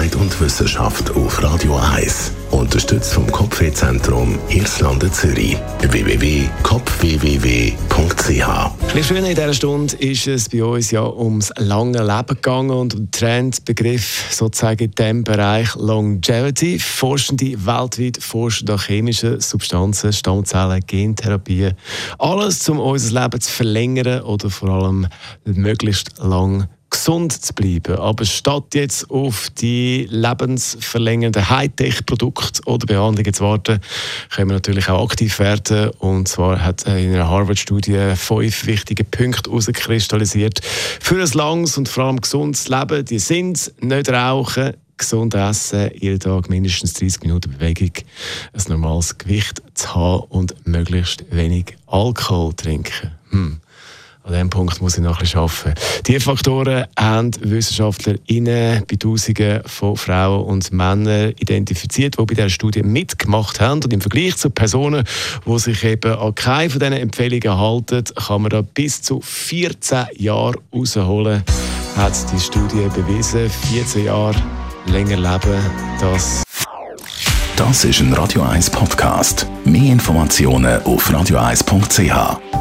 Gesundheit und Wissenschaft auf Radio 1. Unterstützt vom Kopfwehzentrum Irlande Zürich. www.kopfwww.ch Ein schön in dieser Stunde ist es bei uns ja ums lange Leben gegangen und um den Trendbegriff sozusagen in diesem Bereich Longevity. Forschende weltweit forschen nach chemischen Substanzen, Stammzellen, Gentherapien. Alles, um unser Leben zu verlängern oder vor allem möglichst lang gesund zu bleiben. Aber statt jetzt auf die lebensverlängernden Hightech-Produkte oder Behandlungen zu warten, können wir natürlich auch aktiv werden. Und zwar hat in einer Harvard-Studie fünf wichtige Punkte herauskristallisiert für ein langes und vor allem gesundes Leben. Die sind nicht rauchen, gesund essen, jeden Tag mindestens 30 Minuten Bewegung, ein normales Gewicht zu haben und möglichst wenig Alkohol trinken. Hm. An diesem Punkt muss ich noch ein bisschen arbeiten. Diese Faktoren haben WissenschaftlerInnen bei Tausenden von Frauen und Männern identifiziert, die bei dieser Studie mitgemacht haben. Und im Vergleich zu Personen, die sich eben an keine von diesen Empfehlungen halten, kann man da bis zu 14 Jahre rausholen, hat die Studie bewiesen. 14 Jahre länger leben, das Das ist ein Radio 1 Podcast. Mehr Informationen auf radio1.ch.